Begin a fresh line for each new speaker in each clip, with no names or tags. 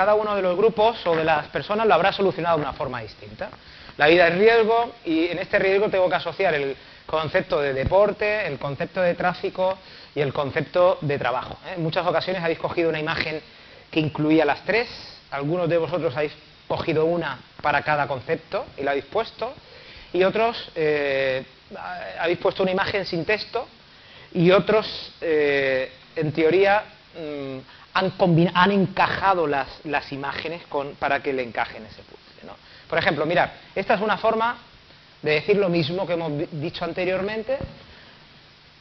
cada uno de los grupos o de las personas lo habrá solucionado de una forma distinta. La vida es riesgo y en este riesgo tengo que asociar el concepto de deporte, el concepto de tráfico y el concepto de trabajo. ¿eh? En muchas ocasiones habéis cogido una imagen que incluía las tres, algunos de vosotros habéis cogido una para cada concepto y la habéis puesto, y otros eh, habéis puesto una imagen sin texto y otros, eh, en teoría, mm, han, han, encajado las, las imágenes con, para que le encajen ese puzzle. Por ejemplo, mirad, esta es una forma de decir lo mismo que hemos dicho anteriormente,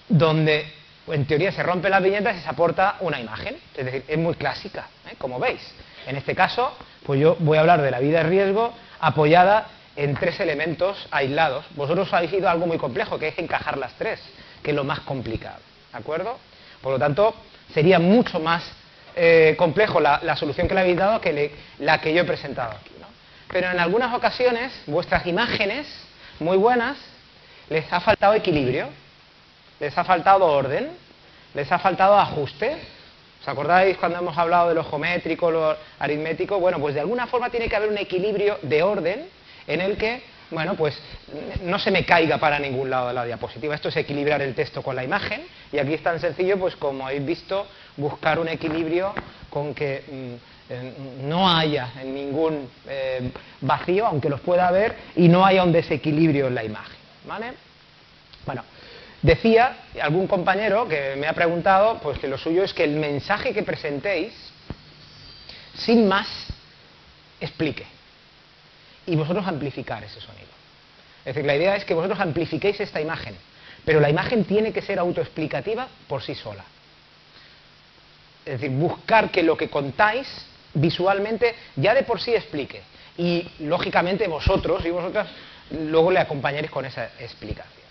donde en teoría se rompe la viñeta y se aporta una imagen. Es decir, es muy clásica, ¿eh? como veis. En este caso, pues yo voy a hablar de la vida de riesgo apoyada en tres elementos aislados. Vosotros habéis ido algo muy complejo, que es encajar las tres, que es lo más complicado. ¿De acuerdo? Por lo tanto, sería mucho más eh, complejo la, solución que le habéis dado que la que yo he presentado aquí. Pero en algunas ocasiones, vuestras imágenes, muy buenas, les ha faltado equilibrio, les ha faltado orden, les ha faltado ajuste. ¿Os acordáis cuando hemos hablado de lo geométrico, lo aritmético? Bueno, pues de alguna forma tiene que haber un equilibrio de orden en el que, bueno, pues no se me caiga para ningún lado de la diapositiva. Esto es equilibrar el texto con la imagen y aquí es tan sencillo, pues como habéis visto, buscar un equilibrio con que mm, no haya ningún eh, vacío, aunque los pueda haber, y no haya un desequilibrio en la imagen. ¿Vale? Bueno, decía algún compañero que me ha preguntado, pues que lo suyo es que el mensaje que presentéis, sin más, explique. Y vosotros amplificar ese sonido. Es decir, la idea es que vosotros amplifiquéis esta imagen, pero la imagen tiene que ser autoexplicativa por sí sola. Es decir, buscar que lo que contáis visualmente ya de por sí explique. Y lógicamente vosotros y vosotras luego le acompañaréis con esa explicación.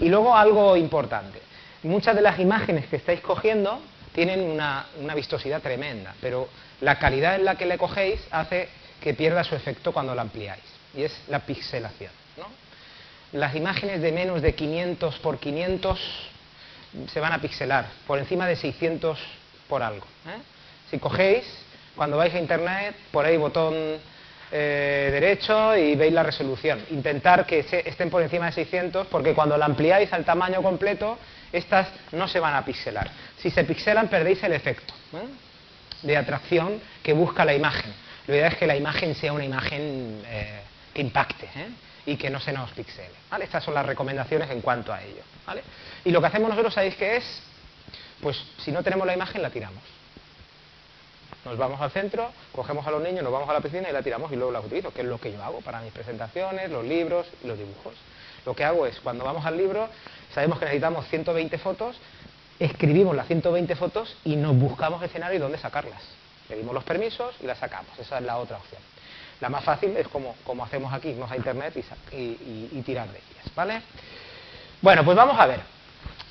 Y luego algo importante. Muchas de las imágenes que estáis cogiendo tienen una, vistosidad tremenda, pero la calidad en la que le cogéis hace que pierda su efecto cuando la ampliáis. Y es la pixelación. Las imágenes de menos de 500 por 500 se van a pixelar, por encima de 600 por algo. ¿eh? Si cogéis, cuando vais a internet, ahí botón eh, derecho y veis la resolución. Intentar que estén por encima de 600 porque cuando la ampliáis al tamaño completo, estas no se van a pixelar. Si se pixelan, perdéis el efecto ¿eh? de atracción que busca la imagen. La idea es que la imagen sea una imagen que impacte y que no se nos pixele. Estas son las recomendaciones en cuanto a ello. Y lo que hacemos nosotros, ¿sabéis qué es? Pues si no tenemos la imagen, la tiramos. Nos vamos al centro, cogemos a los niños, nos vamos a la piscina y la tiramos y luego la utilizo, que es lo que yo hago para mis presentaciones, los libros y los dibujos. Lo que hago es, cuando vamos al libro, sabemos que necesitamos 120 fotos, escribimos las 120 fotos y nos buscamos escenario donde sacarlas. Pedimos los permisos y las sacamos. Esa es la otra opción. La más fácil es como, como hacemos aquí, irnos a internet y, tirar de ellas. ¿vale? Bueno, pues vamos a ver.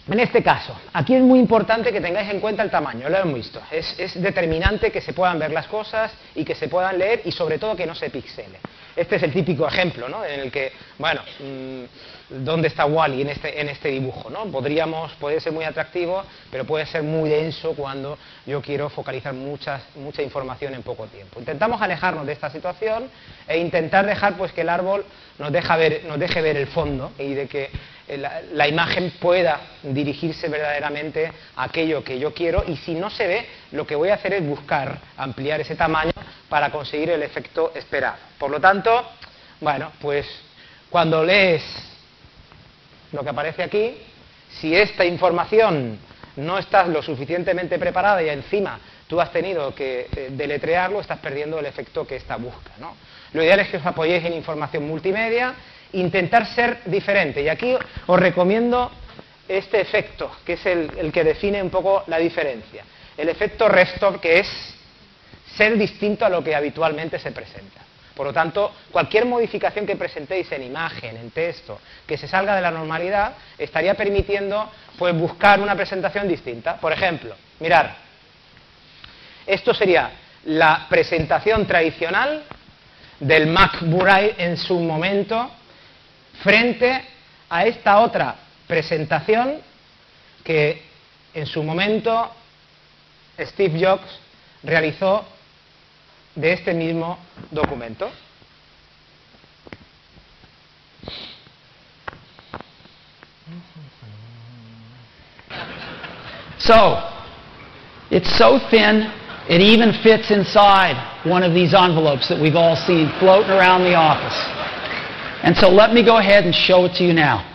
En este caso, aquí es muy importante que tengáis en cuenta el tamaño, lo hemos visto. Es, determinante que se puedan ver las cosas y que se puedan leer y sobre todo que no se pixele. Este es el típico ejemplo, ¿no? En el que, bueno, mm, ¿dónde está Wally en este, en este dibujo? ¿no? Podríamos, puede ser muy atractivo, pero puede ser muy denso cuando yo quiero focalizar mucha información en poco tiempo. Intentamos alejarnos de esta situación e intentar dejar pues que el árbol nos, nos deje ver el fondo y de que la, imagen pueda dirigirse verdaderamente a aquello que yo quiero y si no se ve, lo que voy a hacer es buscar ampliar ese tamaño para conseguir el efecto esperado. Por lo tanto, bueno, pues cuando lees lo que aparece aquí, si esta información no estás lo suficientemente preparada y encima tú has tenido que eh, deletrearlo, estás perdiendo el efecto que esta busca. ¿no? Lo ideal es que os apoyéis en información multimedia intentar ser diferente. Y aquí os recomiendo este efecto, que es el, que define un poco la diferencia. El efecto Restore, que es ser distinto a lo que habitualmente se presenta. Por lo tanto, cualquier modificación que presentéis en imagen, en texto, que se salga de la normalidad, estaría permitiendo pues, buscar una presentación distinta. Por ejemplo, mirar, esto sería la presentación tradicional del Mac en su momento frente a esta otra presentación que en su momento Steve Jobs realizó de este mismo documento.
So, it's so thin, it even fits inside one of these envelopes that we've all seen floating around the office. And so let me go ahead and show it to you now.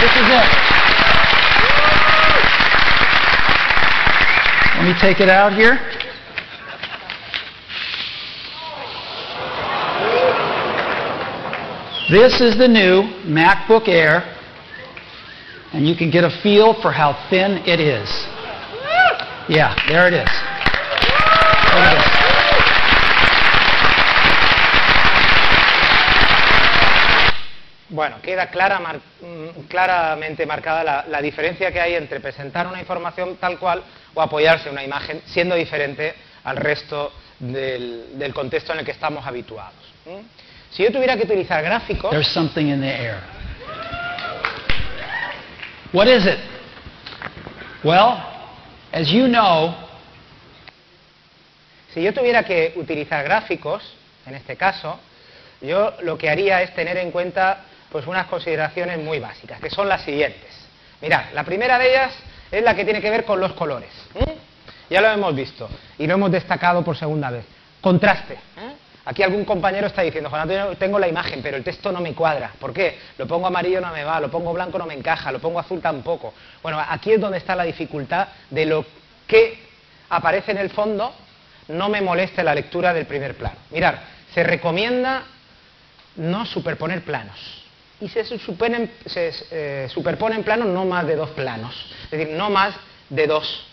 This is it. Let me take it out here. This is the new MacBook Air, and you can get a feel for how thin it is. Yeah, there it is.
Bueno, queda clara, mar- mm, claramente marcada la, la diferencia que hay entre presentar una información tal cual o apoyarse en una imagen siendo diferente al resto del, del contexto en el que estamos habituados. Si yo tuviera que utilizar gráficos,
There's something in the air. What is it? Well, as you know,
si yo tuviera que utilizar gráficos, en este caso, yo lo que haría es tener en cuenta pues unas consideraciones muy básicas, que son las siguientes. Mirad, la primera de ellas es la que tiene que ver con los colores. Ya lo hemos visto y lo hemos destacado por segunda vez. Contraste. ¿eh? Aquí algún compañero está diciendo, Juan Antonio, tengo la imagen, pero el texto no me cuadra. ¿Por qué? Lo pongo amarillo no me va, lo pongo blanco no me encaja, lo pongo azul tampoco. Bueno, aquí es donde está la dificultad de lo que aparece en el fondo no me moleste la lectura del primer plano. Mirar, se recomienda no superponer planos. Y se, superponen, se eh, superponen planos no más de dos planos. Es decir, no más de dos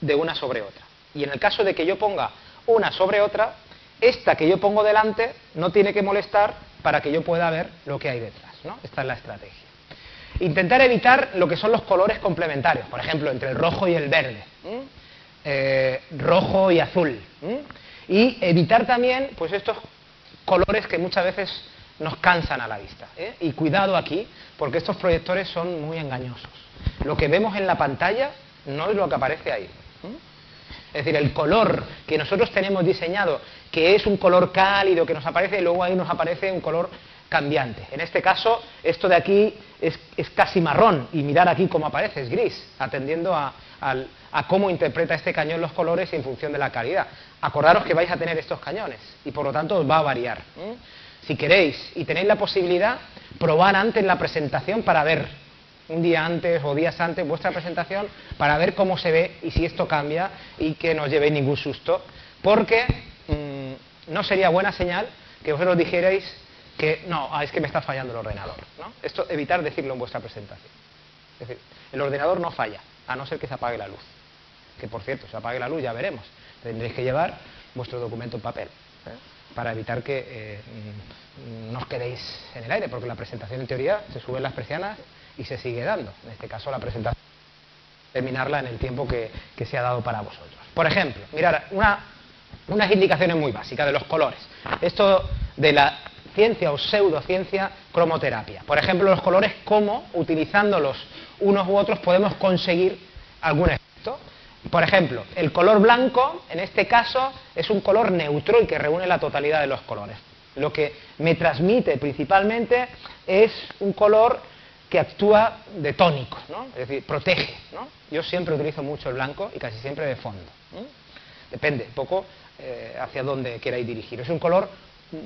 de una sobre otra. Y en el caso de que yo ponga una sobre otra, esta que yo pongo delante no tiene que molestar para que yo pueda ver lo que hay detrás. ¿no? Esta es la estrategia. Intentar evitar lo que son los colores complementarios, por ejemplo, entre el rojo y el verde, ¿m? eh, rojo y azul. ¿m? Y evitar también pues estos colores que muchas veces nos cansan a la vista. ¿eh? Y cuidado aquí, porque estos proyectores son muy engañosos. Lo que vemos en la pantalla no es lo que aparece ahí. Es decir, el color que nosotros tenemos diseñado, que es un color cálido que nos aparece, y luego ahí nos aparece un color cambiante. En este caso, esto de aquí es, es casi marrón, y mirar aquí cómo aparece, es gris, atendiendo a, cómo interpreta este cañón los colores en función de la calidad. Acordaros que vais a tener estos cañones, y por lo tanto os va a variar. ¿eh? Si queréis y tenéis la posibilidad, probar antes la presentación para ver un día antes o días antes vuestra presentación para ver cómo se ve y si esto cambia y que no os llevéis ningún susto, porque mm, no sería buena señal que vosotros dijerais que no, ah, es que me está fallando el ordenador. ¿no? Esto evitar decirlo en vuestra presentación. Es decir, el ordenador no falla, a no ser que se apague la luz. Que por cierto, se apague la luz, ya veremos. Tendréis que llevar vuestro documento en papel ¿eh? para evitar que eh, mm, no os quedéis en el aire, porque la presentación en teoría se suben las persianas y se sigue dando. En este caso, la presentación terminarla en el tiempo que, que se ha dado para vosotros. Por ejemplo, mirar una, unas indicaciones muy básicas de los colores. Esto de la ciencia o pseudociencia cromoterapia. Por ejemplo, los colores, cómo, utilizándolos unos u otros, podemos conseguir algún efecto. Por ejemplo, el color blanco, en este caso, es un color neutro y que reúne la totalidad de los colores. Lo que me transmite principalmente es un color que actúa de tónico, ¿no? es decir, protege. ¿no? Yo siempre utilizo mucho el blanco y casi siempre de fondo. Depende un poco eh, hacia dónde queráis dirigir. Es un color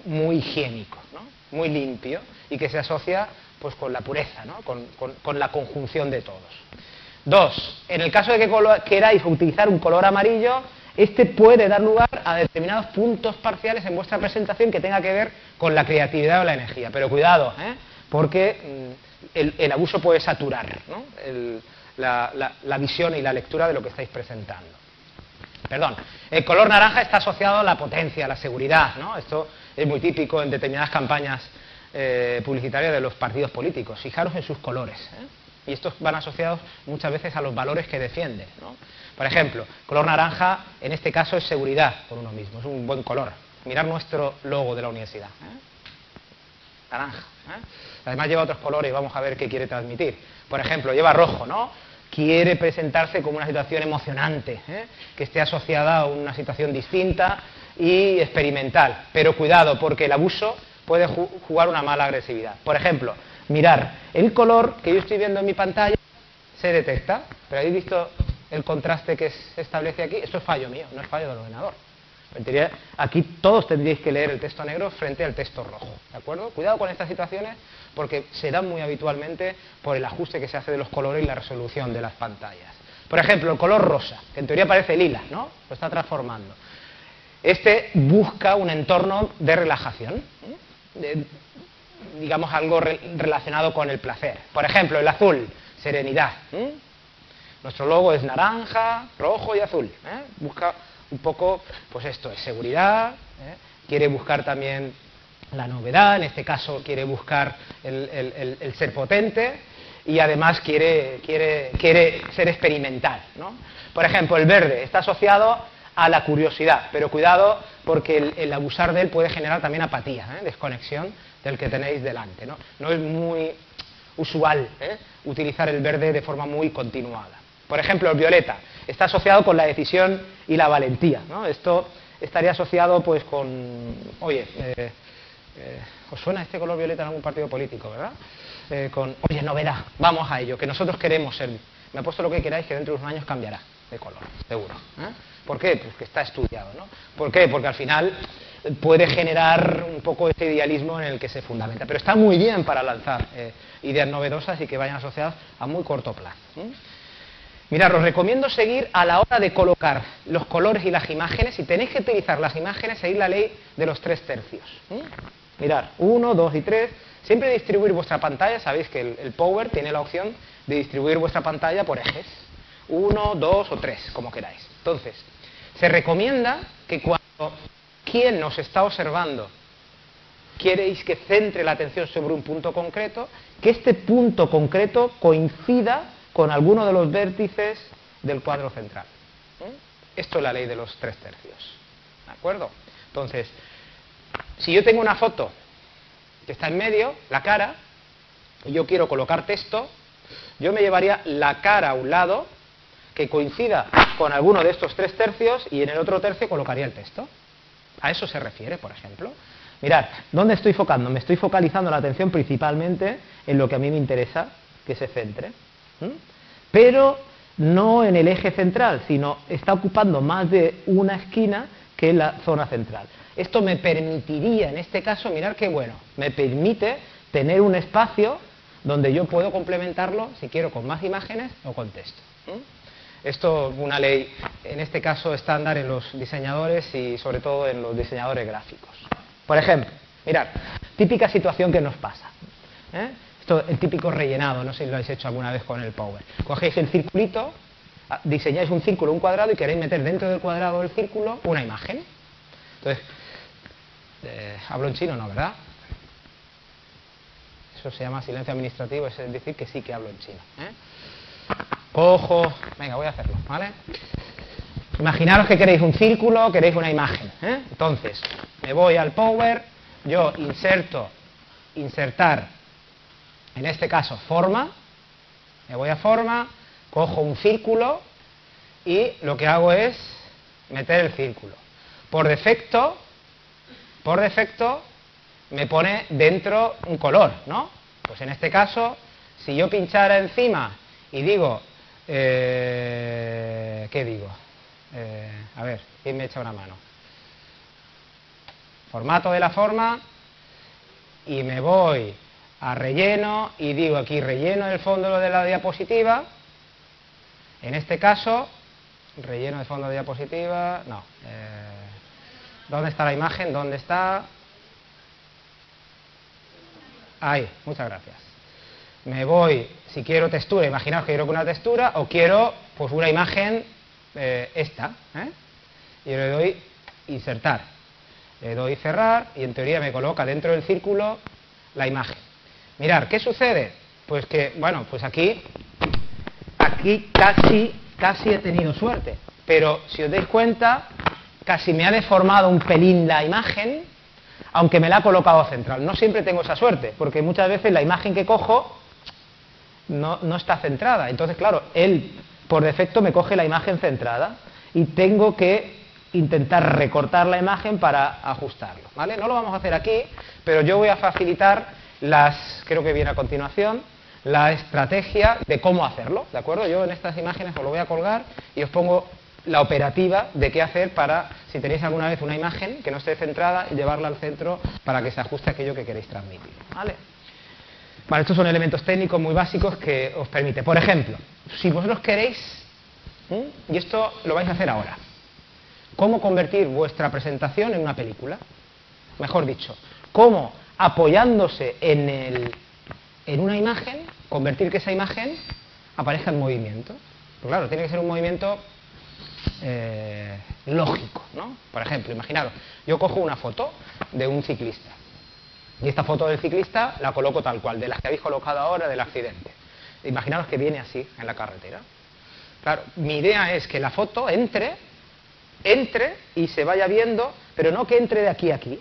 muy higiénico, ¿no? muy limpio y que se asocia pues, con la pureza, ¿no? con, con- con la conjunción de todos. Dos, en el caso de que queráis utilizar un color amarillo, este puede dar lugar a determinados puntos parciales en vuestra presentación que tenga que ver con la creatividad o la energía. Pero cuidado, ¿eh? porque mm, el, abuso puede saturar la visión y la lectura de lo que estáis presentando. Perdón, el color naranja está asociado a la potencia, a la seguridad, ¿no? Esto es muy típico en determinadas campañas eh, publicitarias de los partidos políticos. Fijaros en sus colores. ¿eh? Y estos van asociados muchas veces a los valores que defienden. ¿no? Por ejemplo, color naranja, en este caso, es seguridad por uno mismo, es un buen color. Mirar nuestro logo de la universidad. ¿eh? Naranja. ¿eh? Además lleva otros colores vamos a ver qué quiere transmitir. Por ejemplo, lleva rojo, ¿no? Quiere presentarse como una situación emocionante, ¿eh? que esté asociada a una situación distinta y experimental. Pero cuidado, porque el abuso puede jugar una mala agresividad. Por ejemplo, mirar, el color que yo estoy viendo en mi pantalla se detecta, pero habéis visto el contraste que se establece aquí, esto es fallo mío, no es fallo del ordenador. Aquí todos tendríais que leer el texto negro frente al texto rojo, ¿de acuerdo? Cuidado con estas situaciones porque se dan muy habitualmente por el ajuste que se hace de los colores y la resolución de las pantallas. Por ejemplo, el color rosa, que en teoría parece lila, ¿no? Lo está transformando. Este busca un entorno de relajación, digamos algo relacionado con el placer. Por ejemplo, el azul, serenidad. Nuestro logo es naranja, rojo y azul. ¿eh? Busca un poco, pues esto es seguridad, ¿eh? quiere buscar también la novedad, en este caso quiere buscar el, ser potente y además quiere, quiere, quiere ser experimental. ¿no? Por ejemplo, el verde está asociado a la curiosidad, pero cuidado porque el, abusar de él puede generar también apatía, ¿eh? desconexión del que tenéis delante. ¿no? no es muy usual ¿eh? utilizar el verde de forma muy continuada. Por ejemplo, el violeta está asociado con la decisión y la valentía. ¿no? Esto estaría asociado pues con, oye, eh, eh, ¿os suena este color violeta en algún partido político, verdad? Eh, con, oye, novedad, vamos a ello, que nosotros queremos ser, me ha puesto lo que queráis, que dentro de unos años cambiará de color, seguro. ¿Por qué? Pues que está estudiado, ¿no? ¿Por qué? Porque al final puede generar un poco este idealismo en el que se fundamenta. Pero está muy bien para lanzar ideas novedosas y que vayan asociadas a muy corto plazo. Mirad, os recomiendo seguir a la hora de colocar los colores y las imágenes. Si tenéis que utilizar las imágenes, seguir la ley de los tres tercios. Mirad, uno, dos y tres. Siempre distribuir vuestra pantalla. Sabéis que el, Power tiene la opción de distribuir vuestra pantalla por ejes. Uno, dos o tres, como queráis. Entonces, se recomienda que cuando quien nos está observando queréis que centre la atención sobre un punto concreto, que este punto concreto coincida con alguno de los vértices del cuadro central. ¿Eh? Esto es la ley de los tres tercios. ¿De acuerdo? Entonces, si yo tengo una foto que está en medio, la cara, y yo quiero colocar texto, yo me llevaría la cara a un lado que coincida con alguno de estos tres tercios y en el otro tercio colocaría el texto. A eso se refiere, por ejemplo. Mirad, ¿dónde estoy focando? Me estoy focalizando la atención principalmente en lo que a mí me interesa que se centre. ¿Mm? Pero no en el eje central, sino está ocupando más de una esquina que la zona central. Esto me permitiría, en este caso, mirar qué bueno, me permite tener un espacio donde yo puedo complementarlo, si quiero, con más imágenes o con texto. ¿Mm? Esto es una ley, en este caso, estándar en los diseñadores y sobre todo en los diseñadores gráficos. Por ejemplo, mirad, típica situación que nos pasa. ¿eh? El típico rellenado, no sé si lo habéis hecho alguna vez con el Power. Cogéis el circulito, ah, diseñáis un círculo, un cuadrado y queréis meter dentro del cuadrado del círculo una imagen. Entonces, eh, hablo en chino, ¿no? ¿Verdad? Eso se llama silencio administrativo, es decir, que sí que hablo en chino. ¿eh? Cojo, venga, voy a hacerlo, ¿vale? Imaginaros que queréis un círculo, queréis una imagen. ¿eh? Entonces, me voy al Power, yo inserto, insertar en este caso forma, me voy a forma, cojo un círculo y lo que hago es meter el círculo. Por defecto, por defecto, me pone dentro un color, ¿no? Pues en este caso, si yo pinchara encima y digo, eh, ¿qué digo? Eh, a ver, ¿quién me echa una mano? Formato de la forma y me voy a relleno y digo aquí relleno el fondo de la diapositiva. En este caso, relleno de fondo de diapositiva, no. Eh, ¿Dónde está la imagen? ¿Dónde está? Ahí, muchas gracias. Me voy, si quiero textura, imaginaos que quiero una textura, o quiero pues una imagen, eh, esta, ¿eh? y le doy insertar. Le doy cerrar y en teoría me coloca dentro del círculo la imagen. Mirar, ¿qué sucede? Pues que, bueno, pues aquí, aquí casi, casi he tenido suerte. Pero si os dais cuenta, casi me ha deformado un pelín la imagen, aunque me la ha colocado central. No siempre tengo esa suerte, porque muchas veces la imagen que cojo no, no está centrada. Entonces, claro, él por defecto me coge la imagen centrada y tengo que intentar recortar la imagen para ajustarlo. ¿vale? No lo vamos a hacer aquí, pero yo voy a facilitar las, creo que viene a continuación, la estrategia de cómo hacerlo, ¿de acuerdo? Yo en estas imágenes os lo voy a colgar y os pongo la operativa de qué hacer para, si tenéis alguna vez una imagen que no esté centrada, llevarla al centro para que se ajuste aquello que queréis transmitir, ¿vale? Vale, estos son elementos técnicos muy básicos que os permite. Por ejemplo, si vosotros queréis, y esto lo vais a hacer ahora, cómo convertir vuestra presentación en una película. Mejor dicho, cómo apoyándose en, el, en una imagen, convertir que esa imagen aparezca en movimiento. Claro, tiene que ser un movimiento eh, lógico, ¿no? Por ejemplo, imaginaros, yo cojo una foto de un ciclista y esta foto del ciclista la coloco tal cual, de las que habéis colocado ahora del accidente. Imaginaros que viene así en la carretera. Claro, mi idea es que la foto entre entre y se vaya viendo, pero no que entre de aquí a aquí,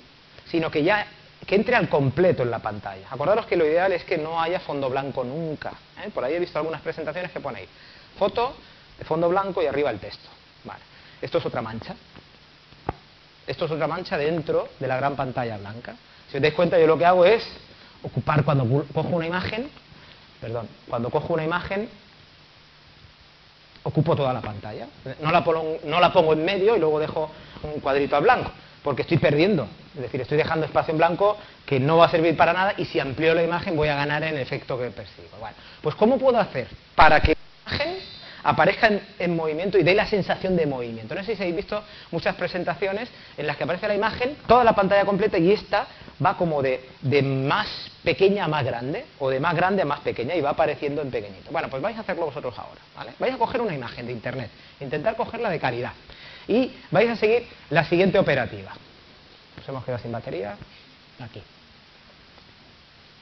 sino que ya que entre al completo en la pantalla. Acordaros que lo ideal es que no haya fondo blanco nunca. ¿eh? Por ahí he visto algunas presentaciones que ponéis foto de fondo blanco y arriba el texto. Vale. Esto es otra mancha. Esto es otra mancha dentro de la gran pantalla blanca. Si os dais cuenta, yo lo que hago es ocupar cuando cojo una imagen, perdón, cuando cojo una imagen ocupo toda la pantalla. No la, pongo, no la pongo en medio y luego dejo un cuadrito a blanco, porque estoy perdiendo. Es decir, estoy dejando espacio en blanco que no va a servir para nada y si amplío la imagen voy a ganar en el efecto que persigo. Pues ¿cómo puedo hacer para que la imagen aparezca en, movimiento y dé la sensación de movimiento. No sé si habéis visto muchas presentaciones en las que aparece la imagen, toda la pantalla completa y esta va como de, de más pequeña a más grande o de más grande a más pequeña y va apareciendo en pequeñito. Bueno, pues vais a hacerlo vosotros ahora. ¿vale? Vais a coger una imagen de internet, intentar cogerla de calidad y vais a seguir la siguiente operativa. Nos hemos quedado sin batería. Aquí.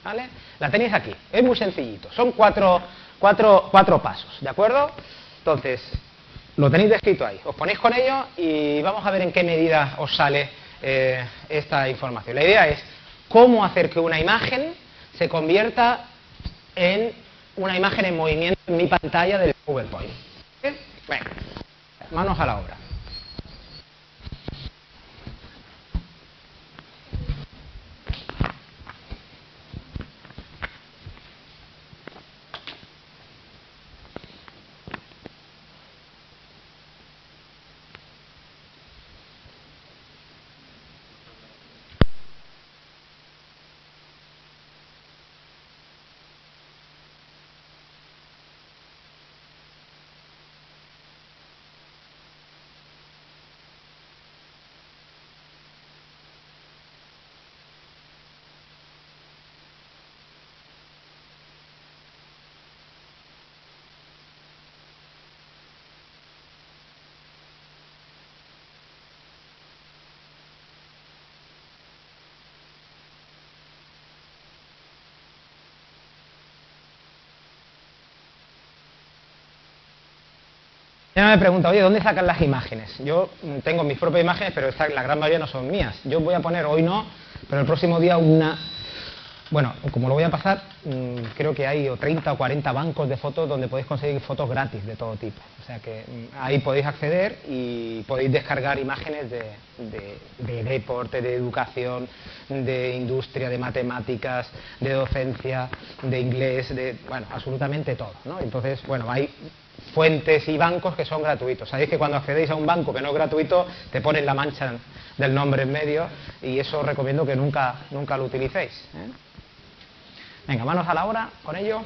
¿Vale? La tenéis aquí. Es muy sencillito. Son cuatro Cuatro, cuatro pasos, ¿de acuerdo? Entonces, lo tenéis descrito ahí. Os ponéis con ello y vamos a ver en qué medida os sale eh, esta información. La idea es cómo hacer que una imagen se convierta en una imagen en movimiento en mi pantalla del PowerPoint. Bueno, manos a la obra. Ya me pregunta, oye, ¿dónde sacan las imágenes? Yo tengo mis propias imágenes, pero la gran mayoría no son mías. Yo voy a poner hoy no, pero el próximo día una... Bueno, como lo voy a pasar, mm, creo que hay 30 o 40 bancos de fotos donde podéis conseguir fotos gratis de todo tipo. O sea que mm, ahí podéis acceder y podéis descargar imágenes de, de deporte, de educación, de industria, de matemáticas, de docencia, de inglés, de, bueno, absolutamente todo. ¿no? Entonces, bueno, hay fuentes y bancos que son gratuitos. Sabéis que cuando accedéis a un banco que no es gratuito, te ponen la mancha del nombre en medio y eso os recomiendo que nunca, nunca lo utilicéis. ¿eh? Venga, manos a la obra con ello.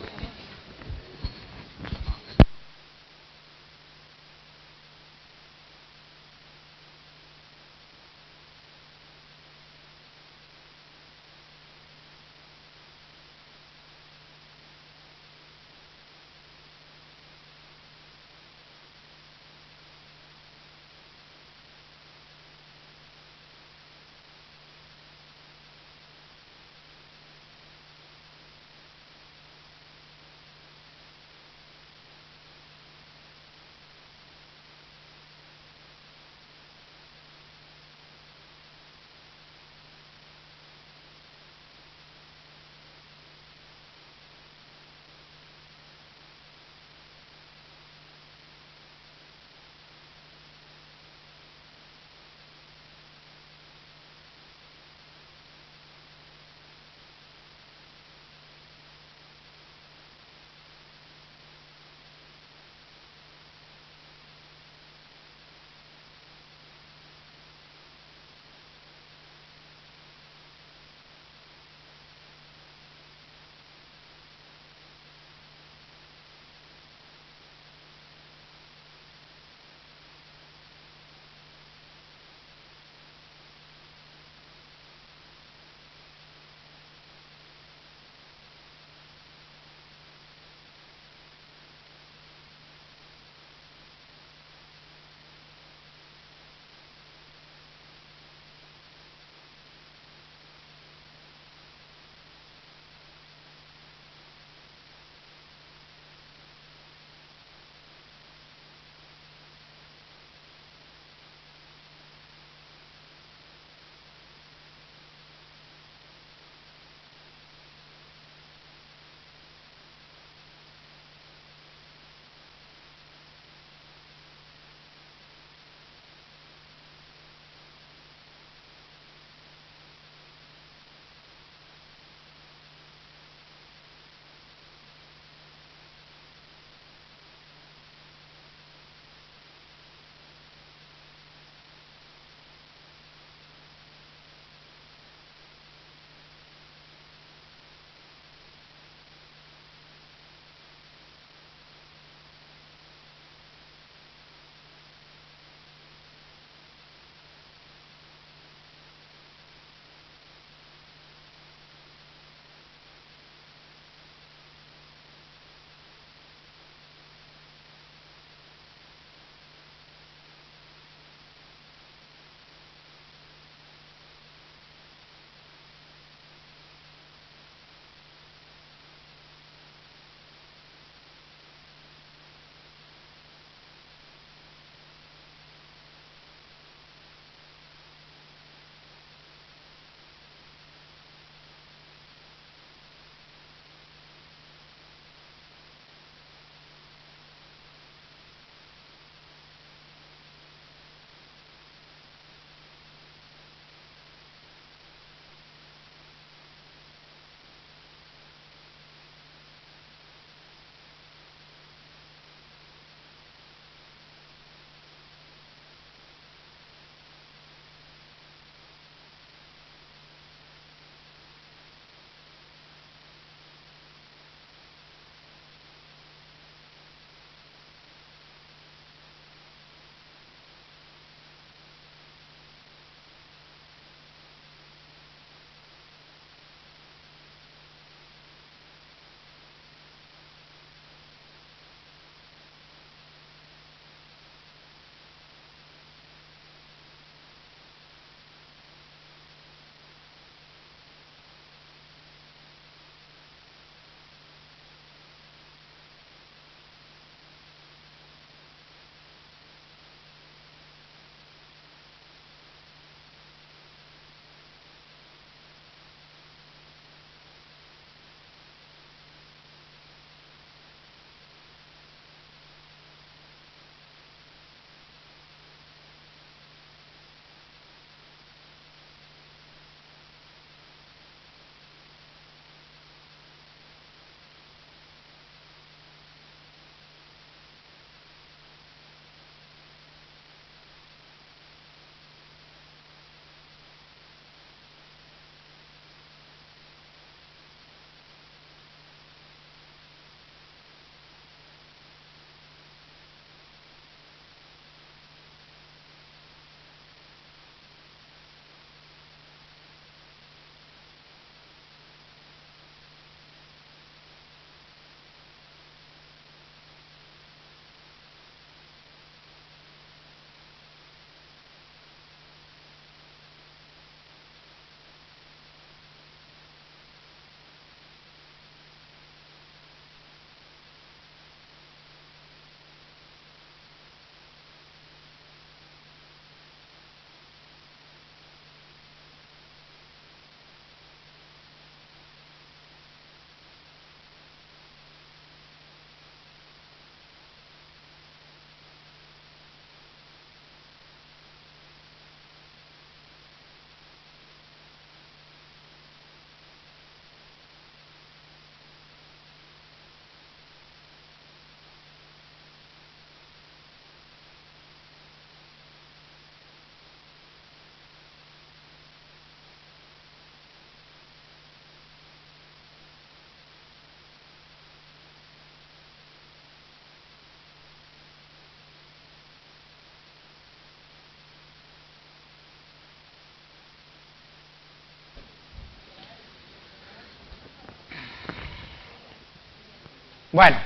Bueno,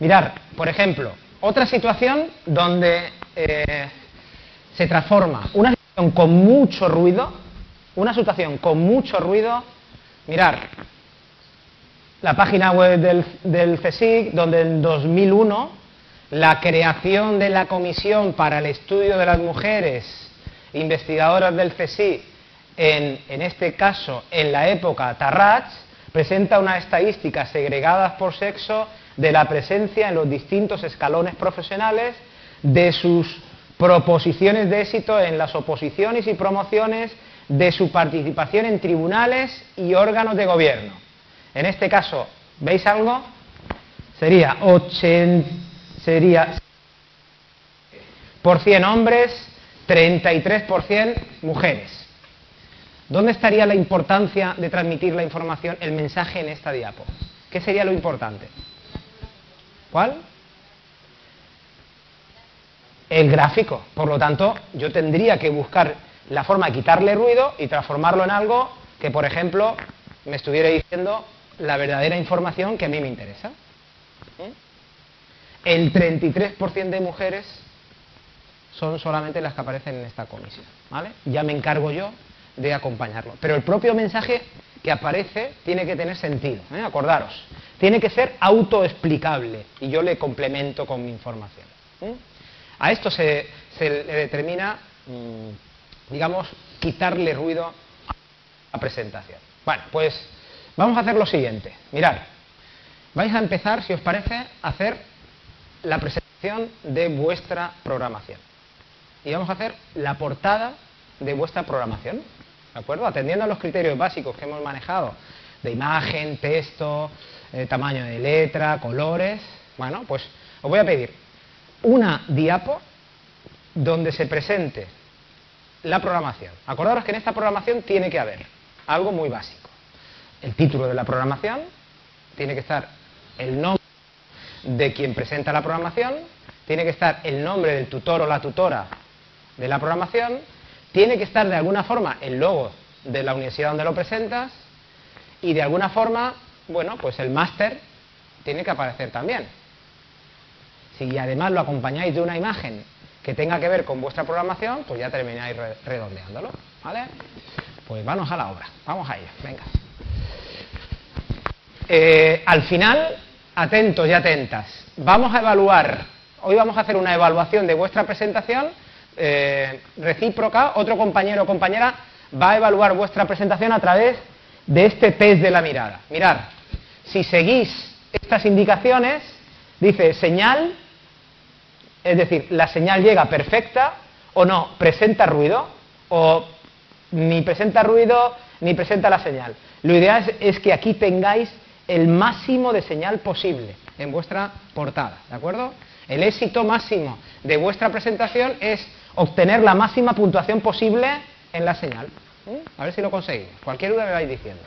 mirar, por ejemplo, otra situación donde eh, se transforma una situación con mucho ruido, una situación con mucho ruido, mirar, la página web del, del CSIC, donde en 2001 la creación de la Comisión para el Estudio de las Mujeres investigadoras del CSIC, en, en este caso en la época Tarrats, presenta unas estadísticas segregadas por sexo de la presencia en los distintos escalones profesionales, de sus proposiciones de éxito en las oposiciones y promociones, de su participación en tribunales y órganos de gobierno. En este caso, ¿veis algo? Sería 80, sería por 100 hombres, 33% mujeres. ¿Dónde estaría la importancia de transmitir la información, el mensaje en esta diapo? ¿Qué sería lo importante? ¿Cuál? El gráfico. Por lo tanto, yo tendría que buscar la forma de quitarle ruido y transformarlo en algo que, por ejemplo, me estuviera diciendo la verdadera información que a mí me interesa. ¿Eh? El 33% de mujeres son solamente las que aparecen en esta comisión. ¿vale? Ya me encargo yo de acompañarlo. Pero el propio mensaje que aparece tiene que tener sentido, ¿eh? acordaros. Tiene que ser autoexplicable y yo le complemento con mi información. ¿eh? A esto se, le determina, mmm, digamos, quitarle ruido a la presentación. Bueno, pues vamos a hacer lo siguiente. Mirad, vais a empezar, si os parece, a hacer la presentación de vuestra programación. Y vamos a hacer la portada de vuestra programación. ¿De acuerdo? Atendiendo a los criterios básicos que hemos manejado de imagen, texto, eh, tamaño de letra, colores. Bueno, pues os voy a pedir una diapo donde se presente la programación. Acordaros que en esta programación tiene que haber algo muy básico. El título de la programación, tiene que estar el nombre de quien presenta la programación, tiene que estar el nombre del tutor o la tutora de la programación, tiene que estar de alguna forma el logo de la universidad donde lo presentas y de alguna forma, bueno, pues el máster tiene que aparecer también. Si además lo acompañáis de una imagen que tenga que ver con vuestra programación, pues ya termináis redondeándolo, ¿vale? Pues vamos a la obra, vamos a ello, venga. Eh, al final, atentos y atentas, vamos a evaluar, hoy vamos a hacer una evaluación de vuestra presentación eh, recíproca, otro compañero o compañera va a evaluar vuestra presentación a través de este test de la mirada. Mirad, si seguís estas indicaciones, dice señal, es decir, la señal llega perfecta o no, presenta ruido, o ni presenta ruido ni presenta la señal. Lo ideal es, es que aquí tengáis el máximo de señal posible en vuestra portada, ¿de acuerdo? El éxito máximo de vuestra presentación es obtener la máxima puntuación posible en la señal. A ver si lo conseguimos. Cualquier duda me vais diciendo.